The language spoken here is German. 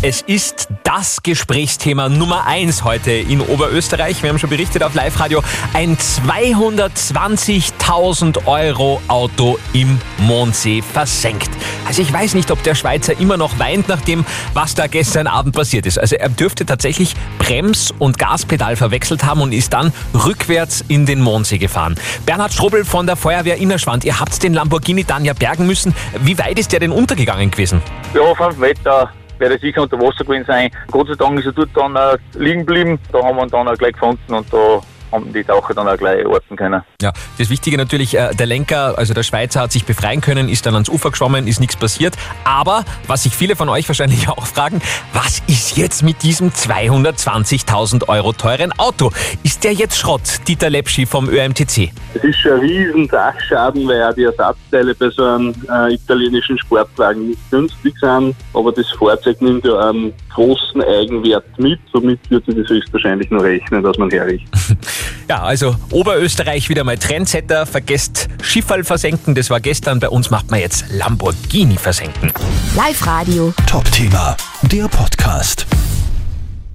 Es ist das Gesprächsthema Nummer eins heute in Oberösterreich. Wir haben schon berichtet auf Live-Radio. Ein 220.000 Euro Auto im Mondsee versenkt. Also ich weiß nicht, ob der Schweizer immer noch weint nach dem, was da gestern Abend passiert ist. Also er dürfte tatsächlich Brems- und Gaspedal verwechselt haben und ist dann rückwärts in den Mondsee gefahren. Bernhard Strobel von der Feuerwehr Innerschwand, ihr habt den Lamborghini dann ja bergen müssen. Wie weit ist der denn untergegangen gewesen? Ja, fünf Meter wäre er sicher unter Wasser gewesen sein. Gott sei Dank ist er dort dann äh, liegen geblieben. Da haben wir ihn dann auch gleich gefunden und da haben die Taucher dann auch gleich orten können. Ja, das Wichtige natürlich, äh, der Lenker, also der Schweizer hat sich befreien können, ist dann ans Ufer geschwommen, ist nichts passiert. Aber, was sich viele von euch wahrscheinlich auch fragen, was ist jetzt mit diesem 220.000 Euro teuren Auto? Ist der jetzt Schrott, Dieter Lepschi vom ÖMTC? Es ist schon ein riesen Sachschaden, weil auch die Ersatzteile bei so einem äh, italienischen Sportwagen nicht günstig sind. Aber das Fahrzeug nimmt ja einen großen Eigenwert mit. Somit wird sich das höchstwahrscheinlich nur rechnen, dass man herrichtet. Ja, also Oberösterreich wieder mal Trendsetter, vergesst Schifferl versenken, das war gestern, bei uns macht man jetzt Lamborghini versenken. Live Radio. Top-Thema, der Podcast.